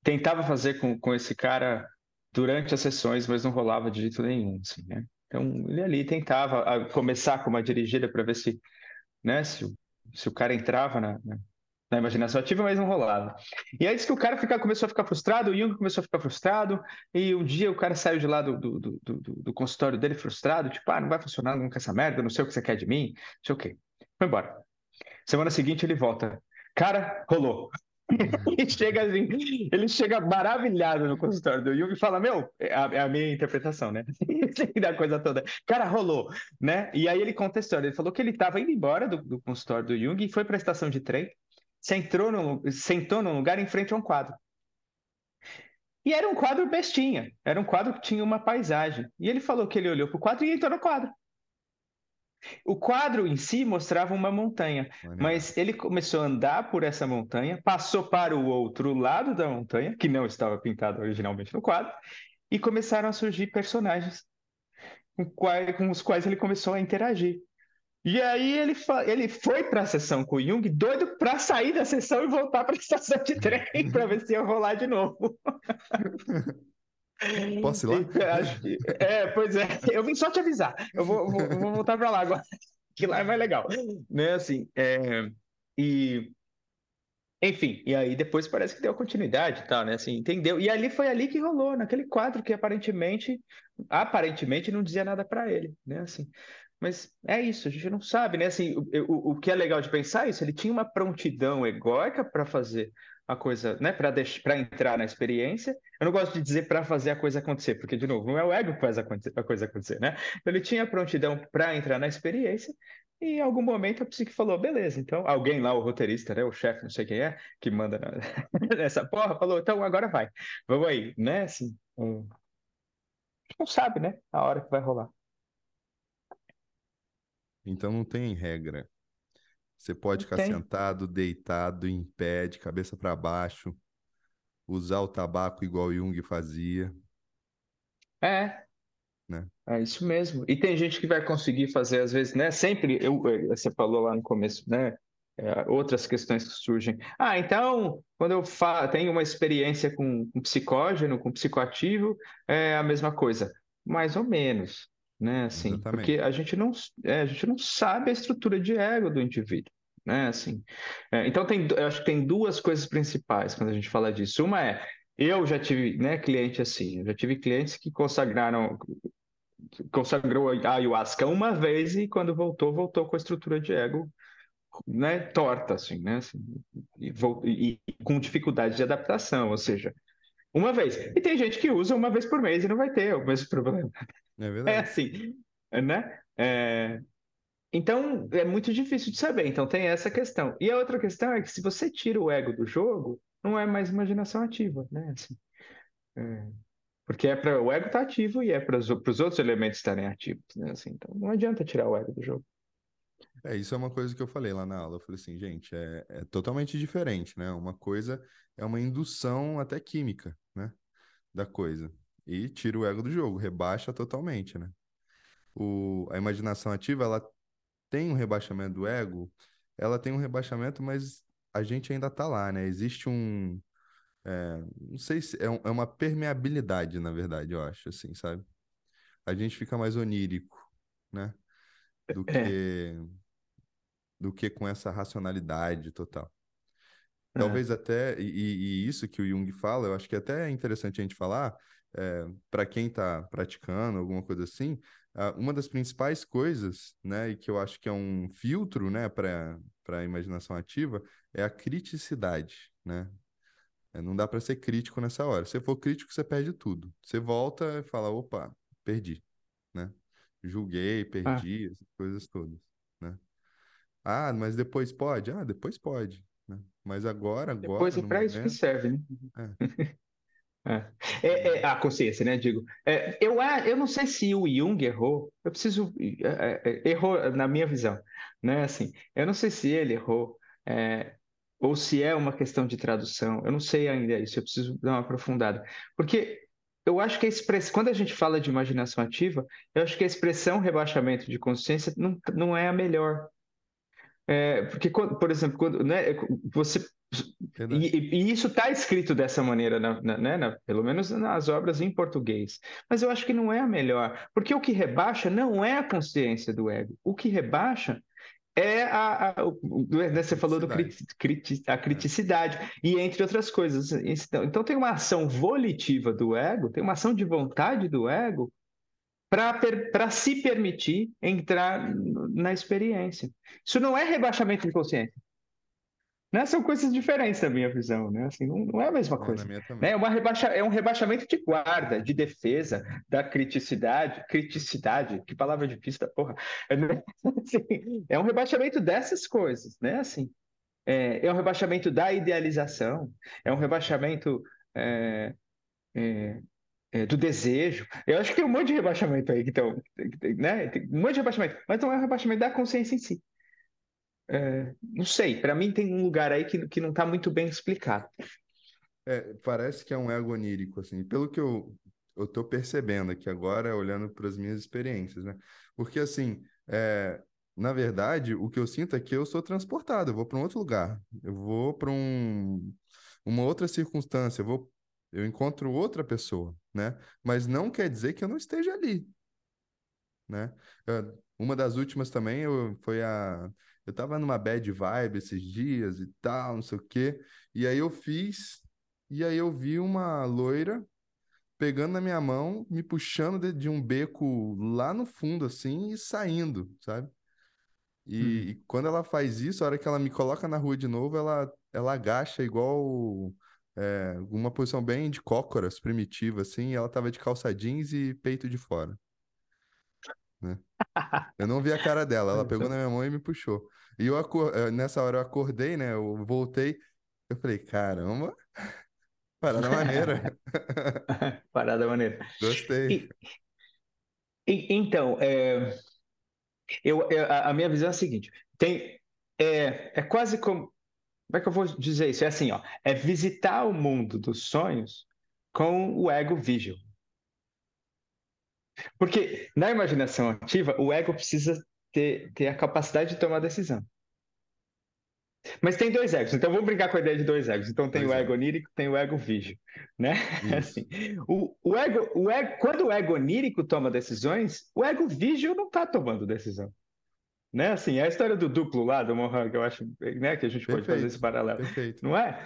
tentava fazer com, com esse cara durante as sessões, mas não rolava de jeito nenhum, assim, né? Então, ele ali tentava começar com uma dirigida para ver se, né, se, o- se o cara entrava na, na, na imaginação ativa, mas não rolava. E aí diz que o cara fica, começou a ficar frustrado, o Jung começou a ficar frustrado, e um dia o cara saiu de lá do, do, do, do, consultório dele frustrado, tipo, ah, não vai funcionar nunca essa merda, não sei o que você quer de mim, não sei o quê. Foi embora. Semana seguinte ele volta. Cara, rolou. E chega assim, ele chega maravilhado no consultório do Jung e fala: Meu, é a, é a minha interpretação, né? da coisa toda. Cara, rolou, né? E aí ele conta a história. Ele falou que ele estava indo embora do, do consultório do Jung e foi para a estação de trem, sentou num, sentou num lugar em frente a um quadro. E era um quadro bestinha, era um quadro que tinha uma paisagem. E ele falou que ele olhou para o quadro e entrou no quadro. O quadro em si mostrava uma montanha, Maneiro. mas ele começou a andar por essa montanha, passou para o outro lado da montanha, que não estava pintado originalmente no quadro, e começaram a surgir personagens com, quais- com os quais ele começou a interagir. E aí ele, ele foi para a sessão com o Jung, doido para sair da sessão e voltar para a estação de trem para ver se ia rolar de novo. Posso ir lá? Então, É, pois é. Eu vim só te avisar. Eu vou, vou- vou voltar para lá agora, que lá é mais legal. Né, assim, é, e... Enfim, e aí depois parece que deu continuidade e tal, né? Assim, entendeu? E ali foi ali que rolou, naquele quadro que aparentemente, aparentemente não dizia nada para ele, né? Assim, mas é isso, a gente não sabe, né? Assim, o, o, o que é legal de pensar é isso, ele tinha uma prontidão egóica para fazer a coisa, né? Para entrar na experiência. Eu não gosto de dizer para fazer a coisa acontecer, porque de novo, não é o ego que faz a, a coisa acontecer, né? Então, ele tinha prontidão para entrar na experiência. E em algum momento a psique falou, beleza, então alguém lá, o roteirista, né, o chefe, não sei quem é, que manda nessa porra, falou, então agora vai, vamos aí, né, assim, um... não sabe, né, a hora que vai rolar. Então não tem regra. Você pode Não ficar tem. sentado, deitado, em pé, de cabeça para baixo, usar o tabaco igual Jung fazia. É, Né? é isso mesmo. E tem gente que vai conseguir fazer, às vezes, né? Sempre, eu, eh, você falou lá no começo, né? é, outras questões que surgem. Ah, então, quando eu tenho uma experiência com, com psicógeno, com psicoativo, é a mesma coisa. Mais ou menos, né? Assim, Exatamente. porque a gente não, é, a gente não sabe a estrutura de ego do indivíduo. Né, assim, É, então tem, eu acho que tem duas coisas principais quando a gente fala disso. Uma é, eu já tive, né, cliente assim, eu já tive clientes que consagraram, consagrou a ayahuasca uma vez e quando voltou, voltou com a estrutura de ego, né, torta, assim, né, assim, e, e- e com dificuldade de adaptação, ou seja, uma vez. E tem gente que usa uma vez por mês e não vai ter o mesmo problema. É É verdade. assim, né? É, Então, é muito difícil de saber. Então, tem essa questão. E a outra questão é que se você tira o ego do jogo, não é mais imaginação ativa, né? Assim, é, Porque é para o ego estar ativo e é para os outros elementos estarem ativos, né? Assim, então, não adianta tirar o ego do jogo. É, isso é uma coisa que eu falei lá na aula. Eu falei assim, gente, é, é totalmente diferente, né? Uma coisa é uma indução até química, né? Da coisa. E tira o ego do jogo, rebaixa totalmente, né? O, a imaginação ativa, ela tem um rebaixamento do ego, ela tem um rebaixamento, mas a gente ainda tá lá, né? Existe um, é, não sei se é, um- é uma permeabilidade, na verdade, eu acho, assim, sabe? A gente fica mais onírico, né? Do É. que do que com essa racionalidade total. É. Talvez até, e, e- isso que o Jung fala, eu acho que até é interessante a gente falar, para quem está praticando alguma coisa assim, uma das principais coisas, né, e que eu acho que é um filtro, né, para para a imaginação ativa, é a criticidade, né? É, não dá para ser crítico nessa hora. Se você for crítico, você perde tudo. Você volta e fala, opa, perdi, Julguei, Ah, perdi, essas coisas todas, né? Ah, mas depois pode? Ah, depois pode, né? Mas agora, depois agora, é no para isso que serve, né? é, É. É, é, a consciência, né? Digo, é, eu, a- eu não sei se o Jung errou. Eu preciso é, é, é, errou na minha visão, né? Assim, eu não sei se ele errou é, ou se é uma questão de tradução. Eu não sei ainda isso. Eu preciso dar uma aprofundada, porque eu acho que a expressão, quando a gente fala de imaginação ativa, eu acho que a expressão rebaixamento de consciência não, não é a melhor. É, porque, por exemplo, quando, né, você verdade. e, e isso está escrito dessa maneira, na, na- né, na- pelo menos nas obras em português. Mas eu acho que não é a melhor, porque o que rebaixa não é a consciência do ego. O que rebaixa é a, a- né, É você falou do criticidade. criti- criti- a criticidade e entre outras coisas. Então, então tem uma ação volitiva do ego, tem uma ação de vontade do ego para se permitir entrar na experiência. Isso não é rebaixamento de consciência. Né? São coisas diferentes da minha visão, né? Assim, não, não é a mesma é na coisa. minha Né? É, uma rebaixa, é um rebaixamento de guarda, de defesa, da criticidade. Criticidade, que palavra difícil da porra. É, né? Assim, é um rebaixamento dessas coisas, né? Assim, é, é um rebaixamento da idealização, é um rebaixamento é, é, é, do desejo. Eu acho que tem um monte de rebaixamento aí, então, né? Tem um monte de rebaixamento, mas não é um rebaixamento da consciência em si. É, não sei, para mim tem um lugar aí que, que não está muito bem explicado. É, parece que é um ego onírico, assim, pelo que eu, eu tô percebendo aqui agora, olhando para as minhas experiências, né? Porque, assim, é, na verdade, o que eu sinto é que eu sou transportado, eu vou para um outro lugar, eu vou para um, uma outra circunstância, eu vou, eu encontro outra pessoa, né? Mas não quer dizer que eu não esteja ali, né? Eu- uma das últimas também eu, foi a. Eu tava numa bad vibe esses dias e tal, não sei o quê. E aí eu fiz, e aí eu vi uma loira pegando na minha mão, me puxando de, de um beco lá no fundo, assim, e saindo, sabe? E, Hum. e quando ela faz isso, a hora que ela me coloca na rua de novo, ela, ela agacha igual. É, uma posição bem de cócoras, primitiva, assim, e ela tava de calça jeans e peito de fora, né? Eu não vi a cara dela, ela pegou na minha mão e me puxou. E eu acor... eh, nessa hora eu acordei, né? Eu voltei, eu falei, caramba, parada maneira. Parada maneira. Gostei. E, e- então, é, eu, eu- a, a minha visão é a seguinte: tem, é, é quase como. Como é que eu vou dizer isso? É assim, ó, é visitar o mundo dos sonhos com o ego vigil. Porque na imaginação ativa, o ego precisa ter, ter a capacidade de tomar decisão. Mas tem dois egos, então vamos brincar com a ideia de dois egos. Então tem Pois o é, ego onírico, tem o ego vigil, né? Assim, o, o ego, o ego, quando o ego onírico toma decisões, o ego vigil não está tomando decisão, né? Assim, é a história do duplo lá do Monrang, eu acho, né, que a gente pode fazer esse Perfeito, paralelo, perfeito. não é?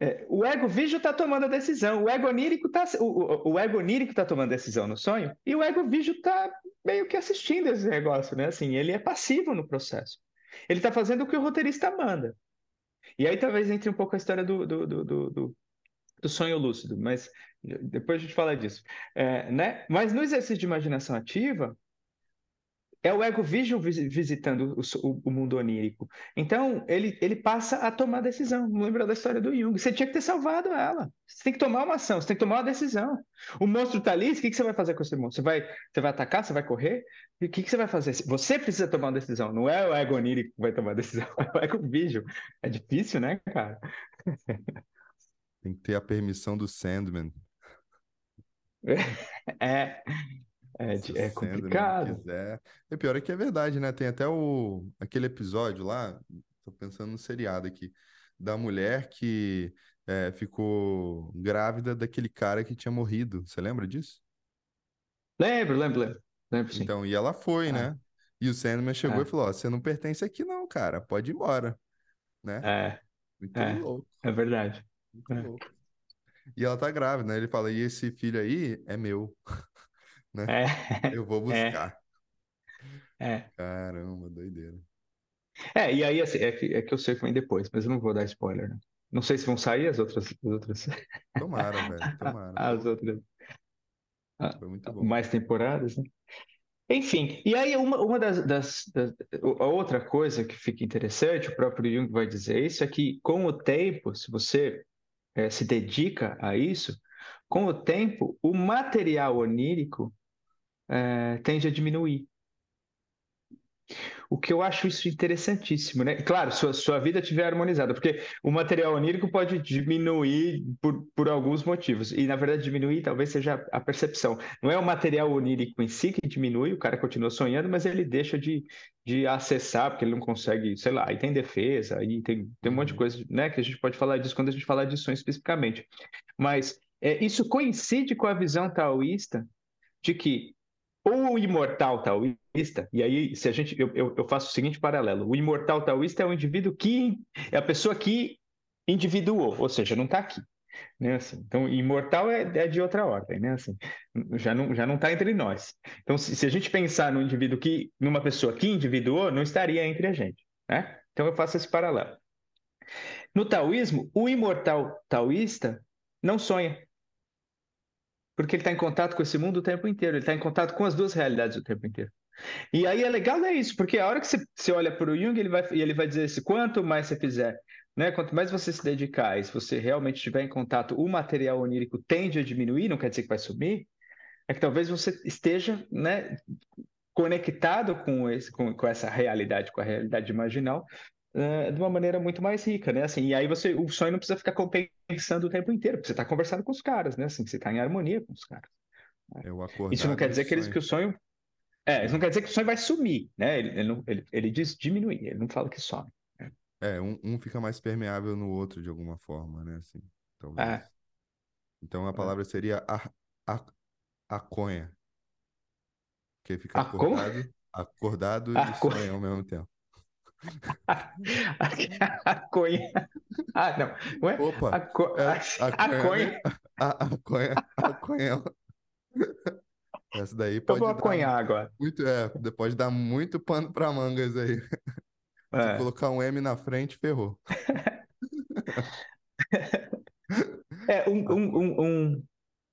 É, o ego vigil está tomando a decisão, o ego onírico está o, o, o ego tá tomando decisão no sonho e o ego vigil está meio que assistindo esse negócio, né? Assim, ele é passivo no processo. Ele está fazendo o que o roteirista manda. E aí talvez entre um pouco a história do, do, do, do, do sonho lúcido, mas depois a gente fala disso. É, né? Mas no exercício de imaginação ativa, é o ego vigil visitando o, o, mundo onírico. Então, ele, ele passa a tomar decisão. Lembra da história do Jung. Você tinha que ter salvado ela. Você tem que tomar uma ação, você tem que tomar uma decisão. O monstro está ali, o que, que você vai fazer com esse monstro? Você vai, você vai atacar? Você vai correr? E o que, que você vai fazer? Você precisa tomar uma decisão. Não é o ego onírico que vai tomar a decisão, é o ego vigil. É difícil, né, cara? Tem que ter a permissão do Sandman. É, é, é Sandman complicado. quiser. E pior é que é verdade, né? Tem até o... aquele episódio lá, tô pensando no seriado aqui, da mulher que é, ficou grávida daquele cara que tinha morrido. Você lembra disso? Lembro, lembro, lembro. Lembro sim. Então, e ela foi, É, né? E o Sandman chegou e é, falou: Ó, você não pertence aqui, não, cara. Pode ir embora, né? é, Muito é, louco, é verdade. muito É, louco. E ela tá grávida, né? Ele fala: e esse filho aí é meu, né? é, Eu vou é, buscar. é. Caramba, doideira. É, e aí, assim, é que, é que eu sei que vem depois, mas eu não vou dar spoiler, né? Não sei se vão sair as outras. As outras... Tomara, velho. Tomara. as outras. Foi muito bom. Mais temporadas, né? Enfim, e aí uma, uma das, das, das, A outra coisa que fica interessante, o próprio Jung vai dizer isso, é que com o tempo, se você é, se dedica a isso, com o tempo, o material onírico é, tende a diminuir. O que eu acho isso interessantíssimo, né? Claro, sua, sua vida estiver harmonizada, porque o material onírico pode diminuir por, por alguns motivos. E, na verdade, diminuir talvez seja a percepção. Não é o material onírico em si que diminui, o cara continua sonhando, mas ele deixa de, de acessar, porque ele não consegue, sei lá, aí tem defesa, aí tem, tem um monte de uhum. coisa, né? Que a gente pode falar disso quando a gente falar de sonho especificamente. Mas é, isso coincide com a visão taoísta de que o imortal taoísta, e aí se a gente, eu, eu, eu, faço o seguinte paralelo: o imortal taoísta é o indivíduo que é a pessoa que individuou, ou seja, não está aqui. Né, assim, então, imortal é, é, de outra ordem, né? Assim, já não já não está entre nós. Então, se, se, a gente pensar no indivíduo que, numa pessoa que individuou, não estaria entre a gente, né? Então, eu faço esse paralelo. No taoísmo, o imortal taoísta não sonha porque ele está em contato com esse mundo o tempo inteiro, ele está em contato com as duas realidades o tempo inteiro. E aí é legal é isso, porque a hora que você, você olha para o Jung, ele vai, ele vai dizer assim, quanto mais você fizer, né, quanto mais você se dedicar, e se você realmente estiver em contato, o material onírico tende a diminuir, não quer dizer que vai sumir, é que talvez você esteja né, conectado com, esse, com, com essa realidade, com a realidade marginal, uh, de uma maneira muito mais rica, né? Assim, e aí você, o sonho não precisa ficar pensando o tempo inteiro, porque você está conversando com os caras, né? Assim, você está em harmonia com os caras. Né? Isso não quer dizer que, eles, que o sonho. É, isso não quer dizer que o sonho vai sumir, né? Ele, ele, ele, ele diz diminuir, ele não fala que some. Né? É, um, um fica mais permeável no outro de alguma forma, né? Assim, talvez. É. Então a é. palavra seria a, a, aconha. Que fica acordado, acordado e sonha ao mesmo tempo. a conha. Ah, não. Ué? Opa. A, co... é, a, conha. A, a conha. A conha. Essa daí pode. Eu vou aconhar agora. Muito, é, pode dar muito pano para mangas aí. É. Se colocar um M na frente, ferrou. é, um. um, um, um...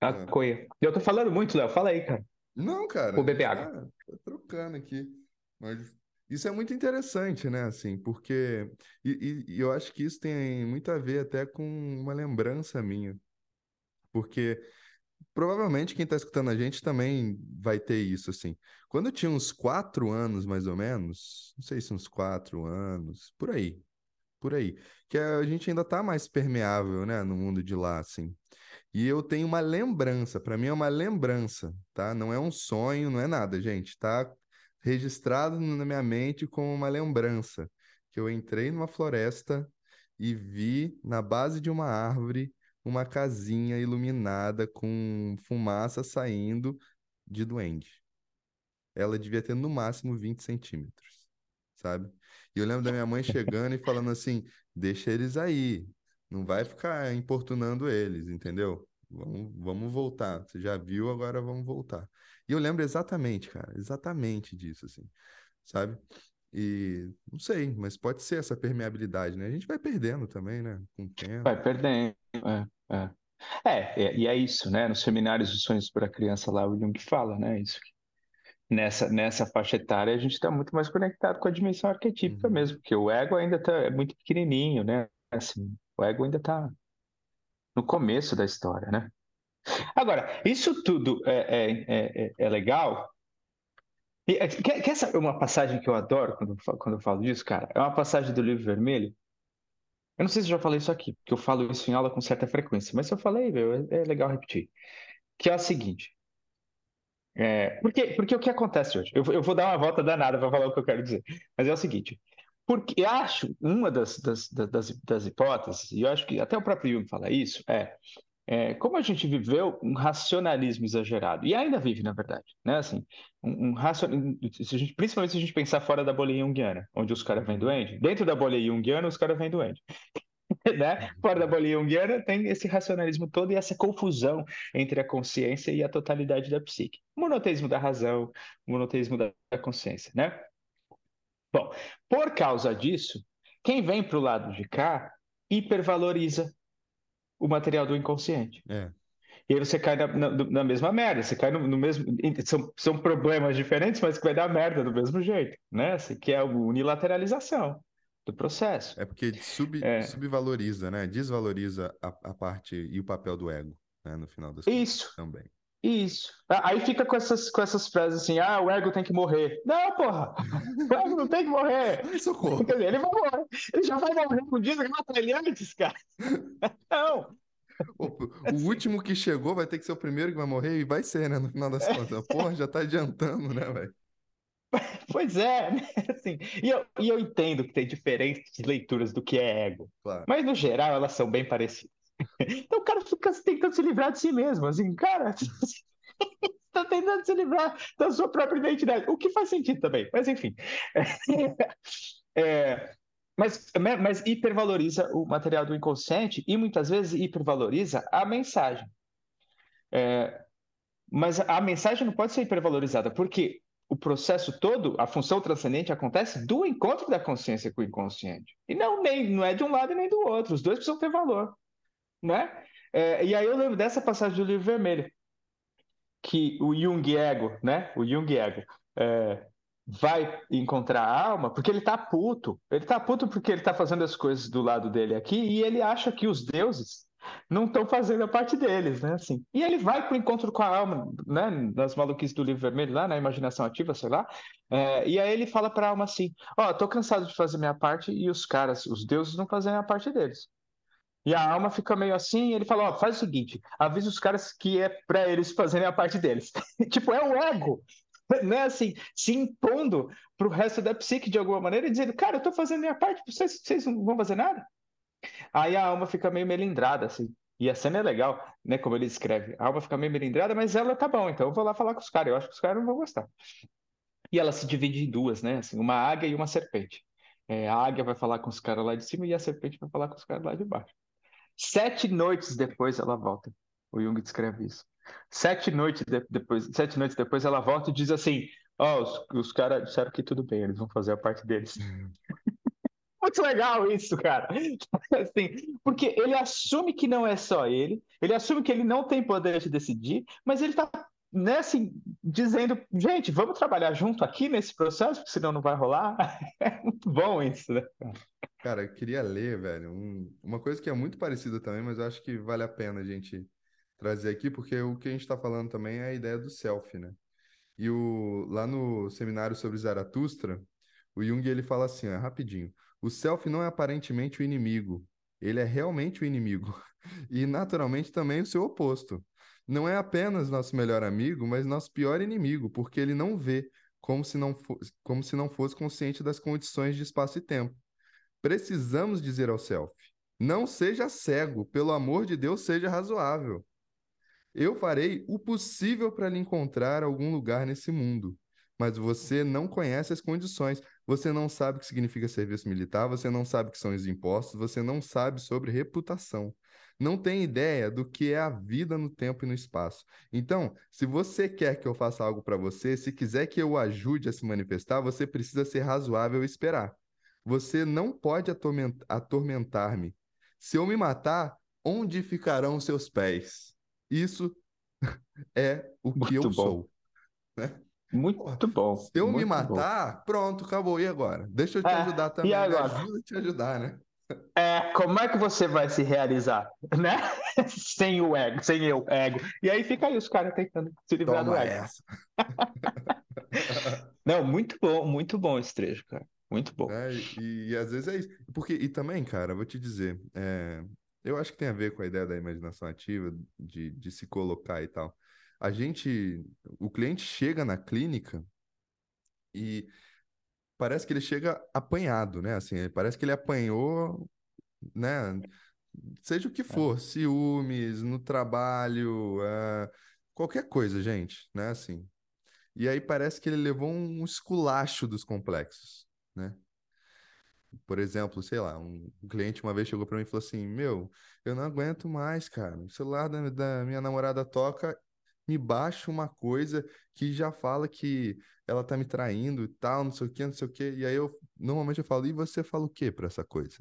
A é. coia. Eu tô falando muito, Léo. Fala aí, cara. Não, cara. Vou beber água. Tá, tô trocando aqui. Mas isso é muito interessante, né? Assim, porque e, e, eu acho que isso tem muito a ver até com uma lembrança minha, porque provavelmente quem está escutando a gente também vai ter isso, assim. Quando eu tinha uns quatro anos, mais ou menos, não sei se uns quatro anos, por aí, por aí, que a gente ainda está mais permeável, né, no mundo de lá, assim. E eu tenho uma lembrança, para mim é uma lembrança, tá? Não é um sonho, não é nada, gente, tá? Registrado na minha mente como uma lembrança, que eu entrei numa floresta e vi na base de uma árvore uma casinha iluminada com fumaça saindo de duende. Ela devia ter no máximo 20 centímetros, sabe? E eu lembro da minha mãe chegando e falando assim: deixa eles aí, não vai ficar importunando eles, entendeu? Vamos, vamos voltar. Você já viu, agora vamos voltar. E eu lembro exatamente, cara, exatamente disso, assim, sabe? E não sei, mas pode ser essa permeabilidade, né? A gente vai perdendo também, né? Com o tempo. Vai perdendo, é, é. É, e é isso, né? Nos seminários de sonhos para criança lá, o Jung fala, né? Isso. Nessa, nessa faixa etária, a gente está muito mais conectado com a dimensão arquetípica uhum. mesmo, porque o ego ainda tá, é muito pequenininho, né? Assim, o ego ainda está no começo da história, né? Agora, isso tudo é, é, é, é legal. E, é, quer, quer saber uma passagem que eu adoro quando, quando eu falo disso, cara? É uma passagem do livro vermelho. Eu não sei se eu já falei isso aqui, porque eu falo isso em aula com certa frequência, mas se eu falei, meu, é, é legal repetir. Que é o seguinte. É, porque, porque o que acontece hoje? Eu, eu vou dar uma volta danada para falar o que eu quero dizer. Mas é o seguinte: porque acho uma das, das, das, das hipóteses, e eu acho que até o próprio Jung fala isso, é é, como a gente viveu um racionalismo exagerado, e ainda vive, na verdade, né? Assim, um, um racion... se a gente, principalmente se a gente pensar fora da bolha junguiana, onde os caras vêm doente, dentro da bolha junguiana os caras vêm doente. né? Fora da bolha junguiana tem esse racionalismo todo e essa confusão entre a consciência e a totalidade da psique. Monoteísmo da razão, monoteísmo da consciência, né? Bom, por causa disso, quem vem para o lado de cá hipervaloriza o material do inconsciente. É. E aí você cai na, na, na mesma merda, você cai no, no, mesmo. São, são problemas diferentes, mas que vai dar merda do mesmo jeito, né? Assim, que é a unilateralização do processo. É porque sub, é. subvaloriza, né? Desvaloriza a, a, parte e o papel do ego, né? No final das contas. Isso. Também. Isso. Aí fica com essas, com essas frases assim, ah, o ego tem que morrer. Não, porra! O ego não tem que morrer. Ai, socorro. Quer dizer, ele vai morrer. Ele já vai morrer com dia mata ele antes, cara. Não. O, o, último que chegou vai ter que ser o primeiro que vai morrer e vai ser, né? No final das contas. Porra, já tá adiantando, né, velho? Pois é, né? assim, e, eu, e eu entendo que tem diferentes leituras do que é ego. Claro. Mas, no geral, elas são bem parecidas. Então o cara fica tentando se livrar de si mesmo. Assim, cara, está tentando se livrar da sua própria identidade. O que faz sentido também, mas enfim. É, mas, mas hipervaloriza o material do inconsciente e muitas vezes hipervaloriza a mensagem. É, mas a mensagem não pode ser hipervalorizada, porque o processo todo, a função transcendente acontece do encontro da consciência com o inconsciente. E não, nem, não é de um lado nem do outro. Os dois precisam ter valor né? É, e aí eu lembro dessa passagem do livro vermelho, que o Jung ego, né? O Jung ego é, vai encontrar a alma porque ele tá puto. Ele tá puto porque ele tá fazendo as coisas do lado dele aqui e ele acha que os deuses não estão fazendo a parte deles, né? Assim. E ele vai para o encontro com a alma, né? Nas maluquices do livro vermelho, lá na imaginação ativa, sei lá. É, e aí ele fala para a alma assim: Ó, oh, tô cansado de fazer minha parte e os caras, os deuses, não fazem a parte deles. E a alma fica meio assim, ele fala, ó, faz o seguinte, avisa os caras que é para eles fazerem a parte deles. tipo, é o ego, né, assim, se impondo pro resto da psique de alguma maneira e dizendo, cara, eu tô fazendo minha parte, vocês, vocês não vão fazer nada? Aí a alma fica meio melindrada, assim. E a cena é legal, né, como ele escreve. A alma fica meio melindrada, mas ela tá bom, então eu vou lá falar com os caras. Eu acho que os caras não vão gostar. E ela se divide em duas, né, assim, uma águia e uma serpente. É, a águia vai falar com os caras lá de cima e a serpente vai falar com os caras lá de baixo. Sete noites depois ela volta. O Jung descreve isso. Sete noites de, depois, sete noites depois ela volta e diz assim: Ó, oh, os, os caras disseram que tudo bem, eles vão fazer a parte deles. Muito legal isso, cara. Assim, porque ele assume que não é só ele, ele assume que ele não tem poder de decidir, mas ele tá assim, dizendo, gente, vamos trabalhar junto aqui nesse processo, porque senão não vai rolar. É muito bom isso, né? Cara, eu queria ler, velho, um, uma coisa que é muito parecida também, mas eu acho que vale a pena a gente trazer aqui, porque o que a gente está falando também é a ideia do self, né? E o, lá no seminário sobre Zaratustra, o Jung ele fala assim, ó, rapidinho, o self não é aparentemente o inimigo, ele é realmente o inimigo. E naturalmente também o seu oposto. Não é apenas nosso melhor amigo, mas nosso pior inimigo, porque ele não vê como se não, como se não fosse consciente das condições de espaço e tempo. Precisamos dizer ao self: não seja cego, pelo amor de Deus, seja razoável. Eu farei o possível para lhe encontrar algum lugar nesse mundo, mas você não conhece as condições. Você não sabe o que significa serviço militar, você não sabe o que são os impostos, você não sabe sobre reputação. Não tem ideia do que é a vida no tempo e no espaço. Então, se você quer que eu faça algo para você, se quiser que eu o ajude a se manifestar, você precisa ser razoável e esperar. Você não pode atormentar-me. Se eu me matar, onde ficarão seus pés? Isso é o que muito eu bom. sou. Né? Muito bom. Se eu me matar, bom. pronto, acabou. E agora? Deixa eu te é, ajudar também. E agora? Me ajuda a te ajudar, né? É, como é que você vai se realizar, né? sem o ego, sem eu, ego. E aí fica aí os caras tentando se livrar Toma do ego. Essa. Não, muito bom, muito bom esse trecho, cara. Muito bom. É, e, e, às vezes é isso. Porque, e também, cara, vou te dizer, é, eu acho que tem a ver com a ideia da imaginação ativa, de, de se colocar e tal. A gente, o cliente chega na clínica e parece que ele chega apanhado, né? Assim, parece que ele apanhou, né? Seja o que é. for, é. ciúmes, no trabalho, uh, qualquer coisa, gente, né? Assim. E aí parece que ele levou um esculacho dos complexos né? Por exemplo, sei lá, um cliente uma vez chegou para mim e falou assim: Meu, eu não aguento mais, cara. O celular da, da minha namorada toca, me baixa uma coisa que já fala que ela tá me traindo e tal, não sei o que, não sei o que. E aí eu normalmente eu falo: E você fala o que para essa coisa?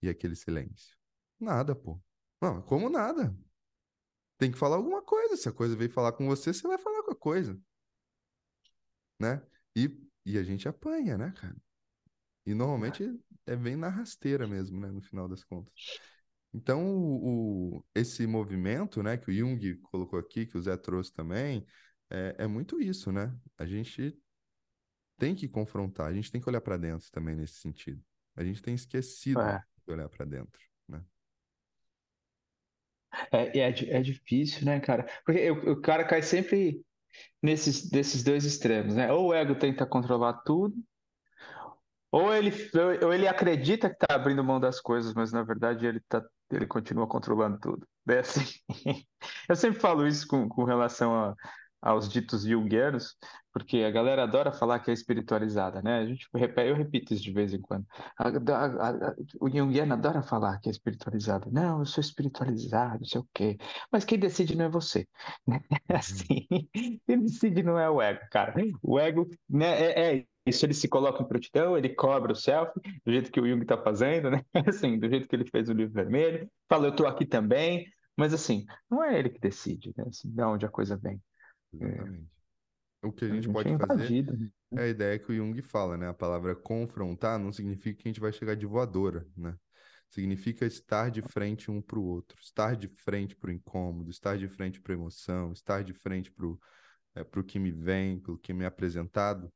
E aquele silêncio. Nada, pô. Não, como nada? Tem que falar alguma coisa. Se a coisa veio falar com você, você vai falar com a coisa. Né? E, e a gente apanha, né, cara? E normalmente é bem na rasteira mesmo, né? No final das contas. Então, o, o, esse movimento, né, que o Jung colocou aqui, que o Zé trouxe também, é, é muito isso, né? A gente tem que confrontar, a gente tem que olhar para dentro também nesse sentido. A gente tem esquecido é. de olhar para dentro, né? É, é, é difícil, né, cara? Porque o, o cara cai sempre nesses desses dois extremos, né? Ou o ego tenta controlar tudo, ou ele, ou ele acredita que está abrindo mão das coisas, mas na verdade ele, tá, ele continua controlando tudo. É assim. Eu sempre falo isso com, com relação a, aos ditos junguianos, porque a galera adora falar que é espiritualizada, né? A gente eu repito isso de vez em quando. A, a, a, o junguiano adora falar que é espiritualizado. Não, eu sou espiritualizado, não sei o quê. Mas quem decide não é você. Né? É assim, quem decide não é o ego, cara. O ego né, é, é isso, ele se coloca em prontidão, ele cobra o selfie, do jeito que o Jung está fazendo, né? Assim, do jeito que ele fez o livro vermelho. Fala, eu estou aqui também. Mas assim, não é ele que decide, né? Assim, de onde a coisa vem. Exatamente. É. O que a gente, a gente pode é fazer né? é a ideia que o Jung fala, né? A palavra confrontar não significa que a gente vai chegar de voadora, né? Significa estar de frente um para o outro, estar de frente para o incômodo, estar de frente para a emoção, estar de frente para o é, que me vem, pelo que me é apresentado.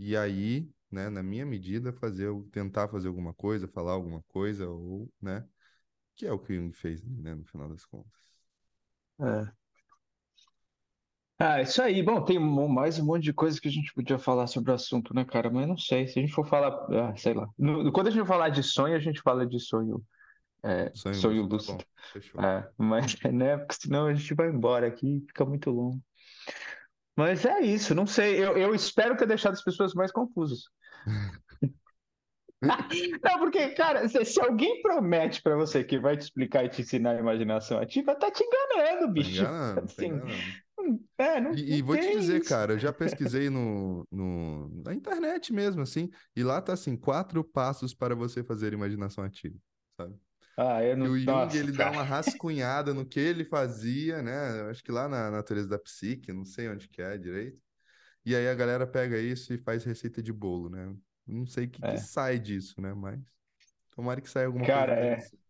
E aí, né, na minha medida, fazer, tentar fazer alguma coisa, falar alguma coisa, ou, né? Que é o que o Jung fez, né, no final das contas. É. Ah, isso aí. Bom, tem mais um monte de coisa que a gente podia falar sobre o assunto, né, cara? Mas não sei. Se a gente for falar, ah, sei lá. No- quando a gente falar de sonho, a gente fala de sonho, é, Sonho sonho lúcido, tá bom. É, mas, né? Porque senão a gente vai embora aqui e fica muito longo. Mas é isso. Não sei. Eu, eu espero ter deixado as pessoas mais confusas. Não, porque, cara, se, se alguém promete pra você que vai te explicar e te ensinar a imaginação ativa, tá te enganando, Tá bicho. enganando, tá Assim, enganando. é, não, E, e não vou te dizer, isso. cara, eu já pesquisei no, no, na internet mesmo, assim, e lá tá assim, quatro passos para você fazer imaginação ativa, sabe? Ah, eu E não. o Jung, Nossa, ele dá uma cara. rascunhada no que ele fazia, né? Eu Acho que lá na natureza da psique, não sei onde que é direito. E aí a galera pega isso e faz receita de bolo, né? Não sei o que que É. sai disso, né? Mas tomara que saia alguma Cara, coisa é, interessante.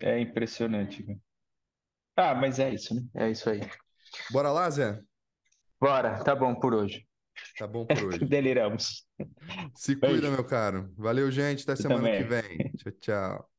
é impressionante, cara. Ah, mas é isso, né? É isso aí. Bora lá, Zé? Bora, tá bom por hoje. Tá bom por hoje. Deliramos. Se cuida, Beijo. meu caro. Valeu, gente. Até semana que vem. Tchau, tchau.